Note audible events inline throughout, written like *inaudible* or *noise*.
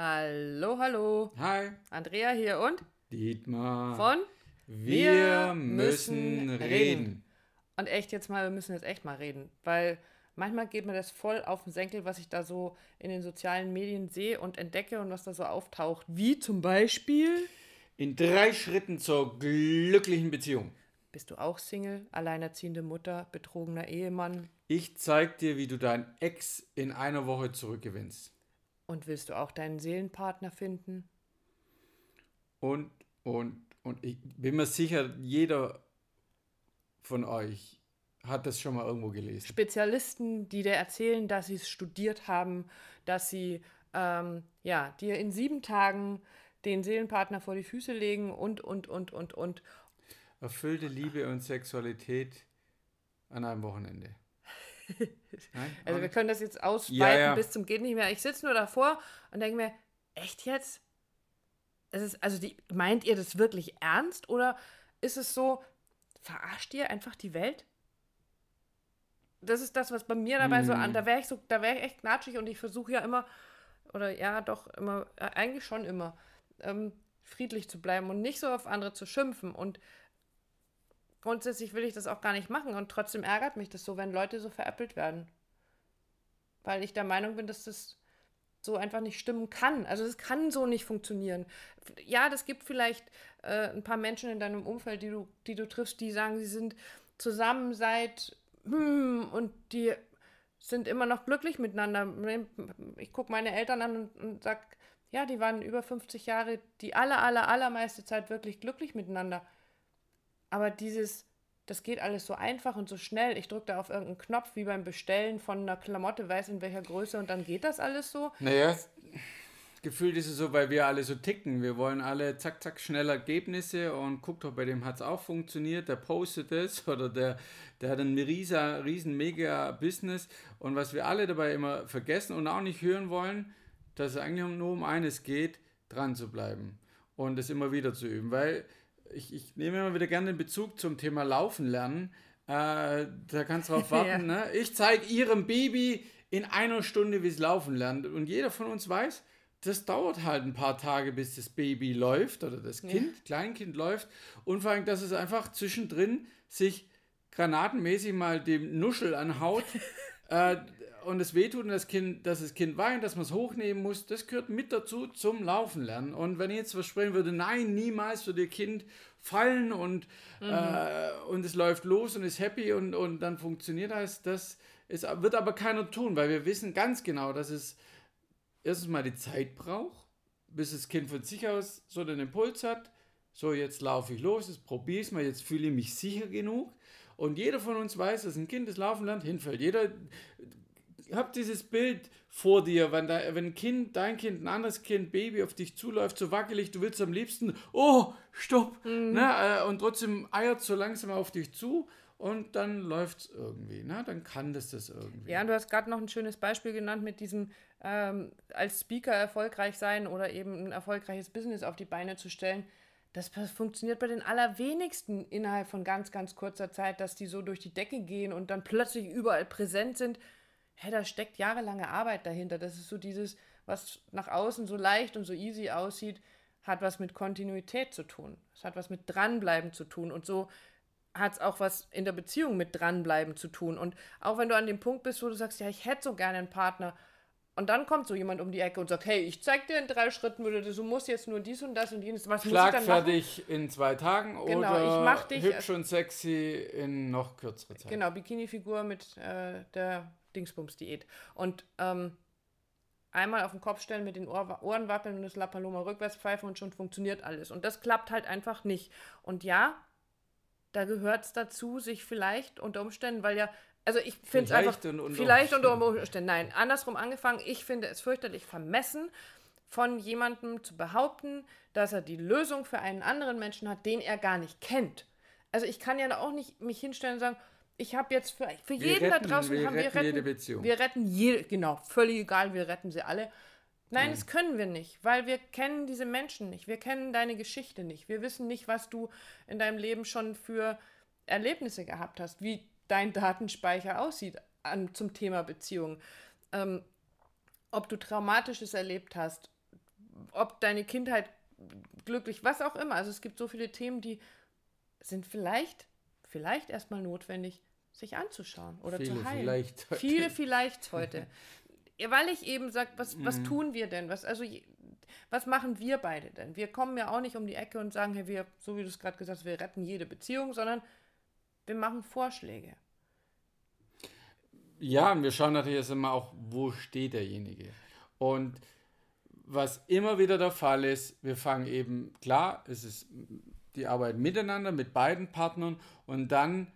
Hallo, hallo. Hi. Andrea hier und Dietmar. von Wir, Wir müssen reden. Und echt jetzt mal, wir müssen jetzt echt mal reden, weil manchmal geht mir das voll auf den Senkel, was ich da so in den sozialen Medien sehe und entdecke und was da so auftaucht. Wie zum Beispiel, In drei Schritten zur glücklichen Beziehung. bist du auch Single, alleinerziehende Mutter, betrogener Ehemann Ich zeig dir, wie du deinen Ex in einer Woche zurückgewinnst. Und willst du auch deinen Seelenpartner finden? Und, und, und ich bin mir sicher, jeder von euch hat das schon mal irgendwo gelesen. Spezialisten, die dir erzählen, dass sie es studiert haben, dass sie ähm, ja, dir in sieben Tagen den Seelenpartner vor die Füße legen und, und, und, und, und. Erfüllte Liebe und Sexualität an einem Wochenende. Nein? Also wir können das jetzt ausweiten Ja, ja. bis zum geht nicht mehr. Ich sitze nur davor und denke mir, echt jetzt? Es ist, also die, meint ihr das wirklich ernst oder ist es so, verarscht ihr einfach die Welt? Das ist das, was bei mir dabei so Hm. an, da wäre ich so, da wäre ich echt knatschig und ich versuche ja immer, oder ja, doch immer, äh, eigentlich schon immer, ähm, friedlich zu bleiben und nicht so auf andere zu schimpfen. Und grundsätzlich will ich das auch gar nicht machen und trotzdem ärgert mich das so, wenn Leute so veräppelt werden. Weil ich der Meinung bin, dass das so einfach nicht stimmen kann. Also es kann so nicht funktionieren. Ja, das gibt vielleicht äh, ein paar Menschen in deinem Umfeld, die du, die du triffst, die sagen, sie sind zusammen seit hm, und die sind immer noch glücklich miteinander. Ich gucke meine Eltern an und, und sag, ja, die waren über 50 Jahre die aller, aller, allermeiste Zeit wirklich glücklich miteinander. Aber dieses, das geht alles so einfach und so schnell. Ich drücke da auf irgendeinen Knopf, wie beim Bestellen von einer Klamotte, weiß in welcher Größe und dann geht das alles so. Naja, gefühlt ist es so, weil wir alle so ticken. Wir wollen alle zack, zack, schnell Ergebnisse und guckt doch, bei dem hat es auch funktioniert, der postet es *laughs* oder der, der hat ein riesen, riesen mega Business. Und was wir alle dabei immer vergessen und auch nicht hören wollen, dass es eigentlich nur um eines geht, dran zu bleiben und es immer wieder zu üben. Weil ich, ich nehme immer wieder gerne den Bezug zum Thema Laufen lernen. Äh, da kannst du drauf *laughs* warten. Ja. ne? Ich zeige ihrem Baby in einer Stunde, wie es laufen lernt. Und jeder von uns weiß, das dauert halt ein paar Tage, bis das Baby läuft oder das Kind, Kleinkind läuft. Und vor allem, dass es einfach zwischendrin sich granatenmäßig mal dem Nuschel anhaut *laughs* äh, und es wehtut und das Kind, dass das Kind weint, dass man es hochnehmen muss, das gehört mit dazu zum Laufen lernen. Und wenn ich jetzt versprechen würde, nein, niemals wird ihr Kind fallen und, äh, und es läuft los und ist happy und, und dann funktioniert das, das ist, wird aber keiner tun, weil wir wissen ganz genau, dass es erstens mal die Zeit braucht, bis das Kind von sich aus so den Impuls hat, so jetzt laufe ich los, jetzt probiere ich es mal, jetzt fühle ich mich sicher genug. Und jeder von uns weiß, dass ein Kind das Laufen lernt, hinfällt. Jeder hab dieses Bild vor dir, wenn, da, wenn ein Kind, dein Kind, ein anderes Kind, Baby auf dich zuläuft, so wackelig, du willst am liebsten, oh, stopp, ne, äh, und trotzdem eiert so langsam auf dich zu und dann läuft es irgendwie, ne, dann kann das das irgendwie. Ja, und du hast gerade noch ein schönes Beispiel genannt mit diesem ähm, als Speaker erfolgreich sein oder eben ein erfolgreiches Business auf die Beine zu stellen. Das funktioniert bei den allerwenigsten innerhalb von ganz, ganz kurzer Zeit, dass die so durch die Decke gehen und dann plötzlich überall präsent sind. Hä, da steckt jahrelange Arbeit dahinter. Das ist so dieses, was nach außen so leicht und so easy aussieht, hat was mit Kontinuität zu tun. Es hat was mit Dranbleiben zu tun. Und so hat es auch was in der Beziehung mit dranbleiben zu tun. Und auch wenn du an dem Punkt bist, wo du sagst, ja, ich hätte so gerne einen Partner, und dann kommt so jemand um die Ecke und sagt, hey, ich zeig dir in drei Schritten, du musst jetzt nur dies und das und jenes. Was muss ich dann machen? Schlagfertig in zwei Tagen Genau, oder ich mach dich- hübsch und sexy in noch kürzere Zeit. Genau, Bikini-Figur mit äh, der Dingsbums-Diät. Und ähm, einmal auf den Kopf stellen, mit den Ohr Ohren wackeln und das La Paloma rückwärts pfeifen und schon funktioniert alles. Und das klappt halt einfach nicht. Und ja, da gehört es dazu, sich vielleicht unter Umständen, weil ja, also ich finde es einfach, und unter vielleicht unter Umständen. Nein, andersrum angefangen, ich finde es fürchterlich vermessen, von jemandem zu behaupten, dass er die Lösung für einen anderen Menschen hat, den er gar nicht kennt. Also ich kann ja auch nicht mich hinstellen und sagen, ich habe jetzt für, für jeden retten- da draußen, wir haben wir retten retten, jede Beziehung. wir retten jede, genau, völlig egal, wir retten sie alle. Nein, das können wir nicht, weil wir kennen diese Menschen nicht. Wir kennen deine Geschichte nicht. Wir wissen nicht, was du in deinem Leben schon für Erlebnisse gehabt hast, wie dein Datenspeicher aussieht an, zum Thema Beziehung. Ähm, ob du Traumatisches erlebt hast, ob deine Kindheit glücklich, was auch immer. Also es gibt so viele Themen, die sind vielleicht, vielleicht erstmal notwendig, sich anzuschauen oder viele zu heilen. Vielleicht heute. Viele vielleicht heute. *laughs* Weil ich eben sage, was, was mhm. tun wir denn? Was, also, was machen wir beide denn? Wir kommen ja auch nicht um die Ecke und sagen, hey, wir, so wie du es gerade gesagt hast, wir retten jede Beziehung, sondern wir machen Vorschläge. Ja, und wir schauen natürlich erst einmal auch, wo steht derjenige. Und was immer wieder der Fall ist, wir fangen eben, klar, es ist die Arbeit miteinander, mit beiden Partnern und dann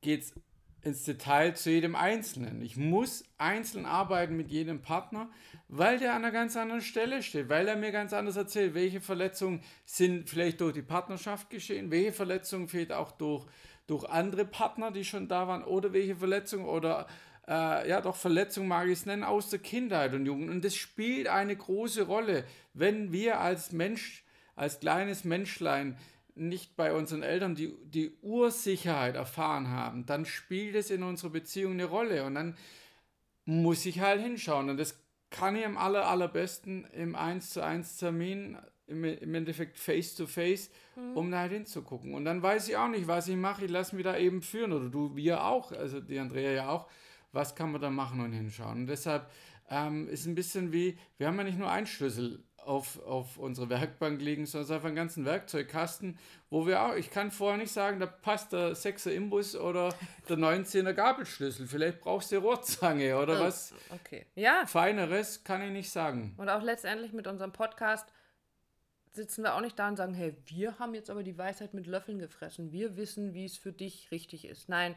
geht es ins Detail zu jedem Einzelnen. Ich muss einzeln arbeiten mit jedem Partner, weil der an einer ganz anderen Stelle steht, weil er mir ganz anders erzählt, welche Verletzungen sind vielleicht durch die Partnerschaft geschehen, welche Verletzungen vielleicht auch durch, durch andere Partner, die schon da waren, oder welche Verletzungen oder äh, ja doch Verletzung mag ich es nennen, aus der Kindheit und Jugend. Und das spielt eine große Rolle, wenn wir als Mensch, als kleines Menschlein nicht bei unseren Eltern die, die Ursicherheit erfahren haben, dann spielt es in unserer Beziehung eine Rolle und dann muss ich halt hinschauen. Und das kann ich am aller, allerbesten im 1 zu 1 Termin, im, im Endeffekt face to face, mhm. um da halt hinzugucken. Und dann weiß ich auch nicht, was ich mache, ich lasse mich da eben führen oder du, wir auch, also die Andrea ja auch was kann man da machen und hinschauen. Und deshalb ähm, ist ein bisschen wie, wir haben ja nicht nur einen Schlüssel auf, auf unsere Werkbank liegen, sondern es ist einfach einen ganzen Werkzeugkasten, wo wir auch, ich kann vorher nicht sagen, da passt der 6er Imbus oder der 19er Gabelschlüssel. Vielleicht brauchst du eine Rohrzange oder oh, was okay. ja. Feineres, kann ich nicht sagen. Und auch letztendlich mit unserem Podcast sitzen wir auch nicht da und sagen, hey, wir haben jetzt aber die Weisheit mit Löffeln gefressen. Wir wissen, wie es für dich richtig ist. Nein,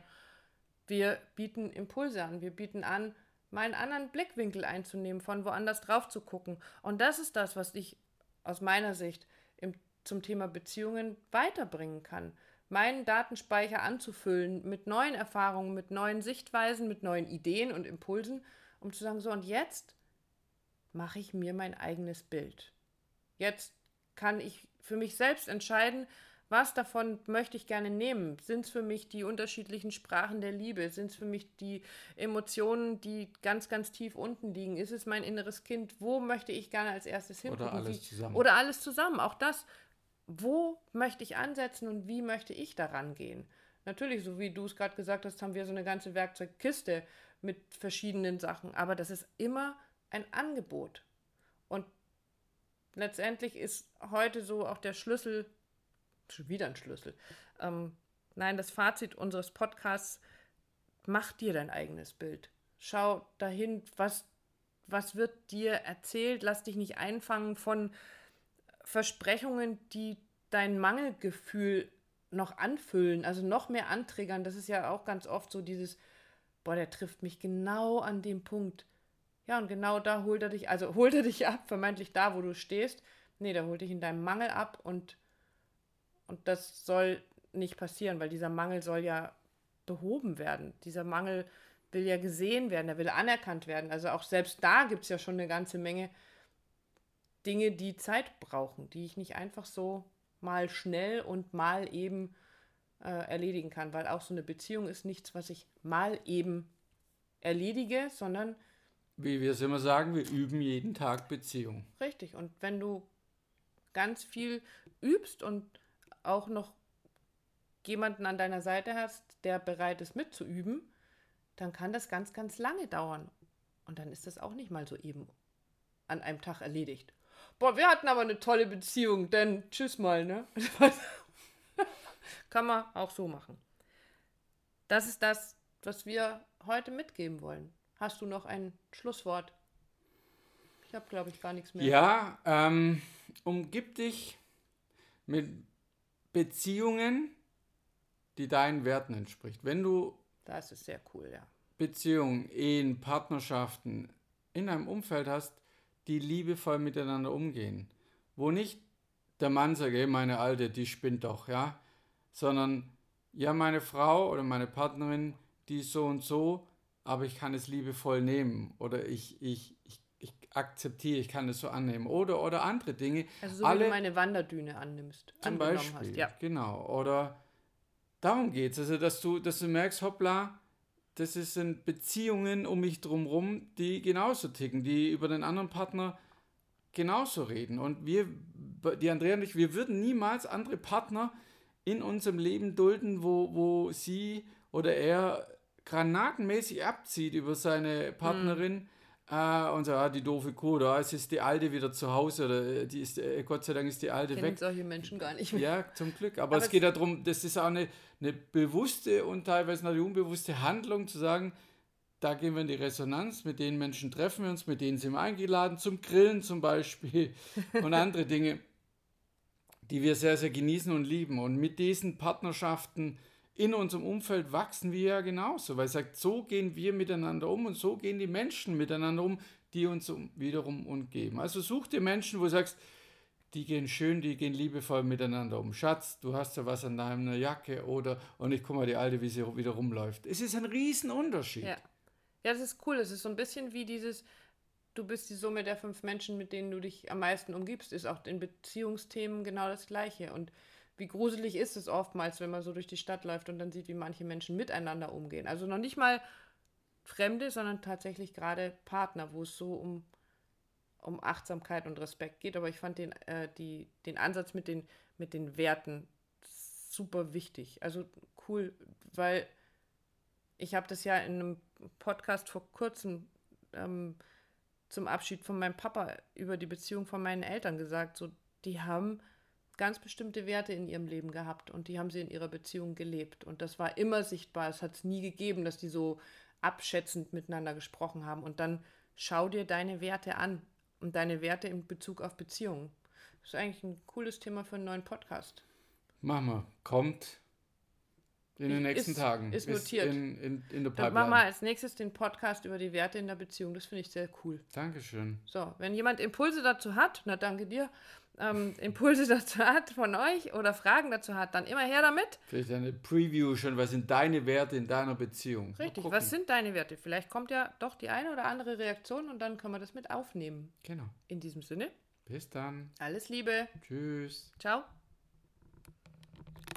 wir bieten Impulse an, wir bieten an, mal einen anderen Blickwinkel einzunehmen, von woanders drauf zu gucken. Und das ist das, was ich aus meiner Sicht im, zum Thema Beziehungen weiterbringen kann. Meinen Datenspeicher anzufüllen mit neuen Erfahrungen, mit neuen Sichtweisen, mit neuen Ideen und Impulsen, um zu sagen, so und jetzt mache ich mir mein eigenes Bild. Jetzt kann ich für mich selbst entscheiden, was davon möchte ich gerne nehmen? Sind es für mich die unterschiedlichen Sprachen der Liebe? Sind es für mich die Emotionen, die ganz, ganz tief unten liegen? Ist es mein inneres Kind? Wo möchte ich gerne als erstes hingucken? Oder alles zusammen. Oder alles zusammen. Auch das. Wo möchte ich ansetzen und wie möchte ich daran gehen? Natürlich, so wie du es gerade gesagt hast, haben wir so eine ganze Werkzeugkiste mit verschiedenen Sachen. Aber das ist immer ein Angebot. Und letztendlich ist heute so auch der Schlüssel Schon wieder ein Schlüssel. Ähm, nein, das Fazit unseres Podcasts, mach dir dein eigenes Bild. Schau dahin, was, was wird dir erzählt. Lass dich nicht einfangen von Versprechungen, die dein Mangelgefühl noch anfüllen, also noch mehr anträgern. Das ist ja auch ganz oft so dieses, boah, der trifft mich genau an dem Punkt. Ja, und genau da holt er dich, also holt er dich ab, vermeintlich da, wo du stehst. Nee, der holt dich in deinem Mangel ab und und das soll nicht passieren, weil dieser Mangel soll ja behoben werden. Dieser Mangel will ja gesehen werden, er will anerkannt werden. Also auch selbst da gibt es ja schon eine ganze Menge Dinge, die Zeit brauchen, die ich nicht einfach so mal schnell und mal eben äh, erledigen kann, weil auch so eine Beziehung ist nichts, was ich mal eben erledige, sondern wie wir es immer sagen, wir üben jeden Tag Beziehung. Richtig. Und wenn du ganz viel übst und auch noch jemanden an deiner Seite hast, der bereit ist mitzuüben, dann kann das ganz, ganz lange dauern. Und dann ist das auch nicht mal so eben an einem Tag erledigt. Boah, wir hatten aber eine tolle Beziehung, denn tschüss mal, ne? *laughs* kann man auch so machen. Das ist das, was wir heute mitgeben wollen. Hast du noch ein Schlusswort? Ich habe, glaube ich, gar nichts mehr. Ja, ähm, umgib dich mit Beziehungen, die deinen Werten entspricht. Wenn du das ist sehr cool, ja. Beziehungen, Ehen, Partnerschaften in einem Umfeld hast, die liebevoll miteinander umgehen, wo nicht der Mann sagt, hey, meine Alte, die spinnt doch, ja, sondern ja, meine Frau oder meine Partnerin, die so und so, aber ich kann es liebevoll nehmen oder ich, ich, ich ich akzeptiere, ich kann es so annehmen. Oder, oder andere Dinge. Also so Alle, wie du meine Wanderdüne annimmst. Zum Beispiel, hast. Ja. genau. Oder darum geht es. Also, dass du, dass du merkst, hoppla, das sind Beziehungen um mich drumherum, die genauso ticken, die über den anderen Partner genauso reden. Und wir, die Andrea und ich, wir würden niemals andere Partner in unserem Leben dulden, wo, wo sie oder er granatenmäßig abzieht über seine Partnerin. Mhm. Äh, und sagt, ah, die doofe Kuh, da ist jetzt die Alte wieder zu Hause oder äh, die ist, äh, Gott sei Dank ist die Alte Kennen weg. solche Menschen gar nicht mehr. Ja, zum Glück. Aber, Aber es geht darum, das ist auch eine, eine bewusste und teilweise eine unbewusste Handlung, zu sagen, da gehen wir in die Resonanz, mit den Menschen treffen wir uns, mit denen sind wir eingeladen, zum Grillen zum Beispiel *laughs* und andere Dinge, die wir sehr, sehr genießen und lieben. Und mit diesen Partnerschaften in unserem Umfeld wachsen wir ja genauso, weil es sagt, so gehen wir miteinander um und so gehen die Menschen miteinander um, die uns wiederum umgeben. Also such dir Menschen, wo du sagst, die gehen schön, die gehen liebevoll miteinander um. Schatz, du hast ja was an deiner Jacke oder und ich guck mal die alte, wie sie wieder rumläuft. Es ist ein Riesenunterschied. Ja. ja, das ist cool. Es ist so ein bisschen wie dieses, du bist die Summe der fünf Menschen, mit denen du dich am meisten umgibst, ist auch in Beziehungsthemen genau das Gleiche. Und wie gruselig ist es oftmals, wenn man so durch die Stadt läuft und dann sieht, wie manche Menschen miteinander umgehen. Also noch nicht mal Fremde, sondern tatsächlich gerade Partner, wo es so um, um Achtsamkeit und Respekt geht. Aber ich fand den, äh, die, den Ansatz mit den, mit den Werten super wichtig. Also cool, weil ich habe das ja in einem Podcast vor kurzem ähm, zum Abschied von meinem Papa über die Beziehung von meinen Eltern gesagt. So, die haben ganz bestimmte Werte in ihrem Leben gehabt und die haben sie in ihrer Beziehung gelebt. Und das war immer sichtbar. Es hat es nie gegeben, dass die so abschätzend miteinander gesprochen haben. Und dann schau dir deine Werte an und deine Werte in Bezug auf Beziehungen. Das ist eigentlich ein cooles Thema für einen neuen Podcast. Mama, kommt in den nächsten ist, Tagen. Ist notiert. In, in, in der Dann machen wir als nächstes den Podcast über die Werte in der Beziehung. Das finde ich sehr cool. Dankeschön. So, wenn jemand Impulse dazu hat, na danke dir, ähm, Impulse *laughs* dazu hat von euch oder Fragen dazu hat, dann immer her damit. Vielleicht eine Preview schon, was sind deine Werte in deiner Beziehung? Richtig, was sind deine Werte? Vielleicht kommt ja doch die eine oder andere Reaktion und dann können wir das mit aufnehmen. Genau. In diesem Sinne. Bis dann. Alles Liebe. Tschüss. Ciao.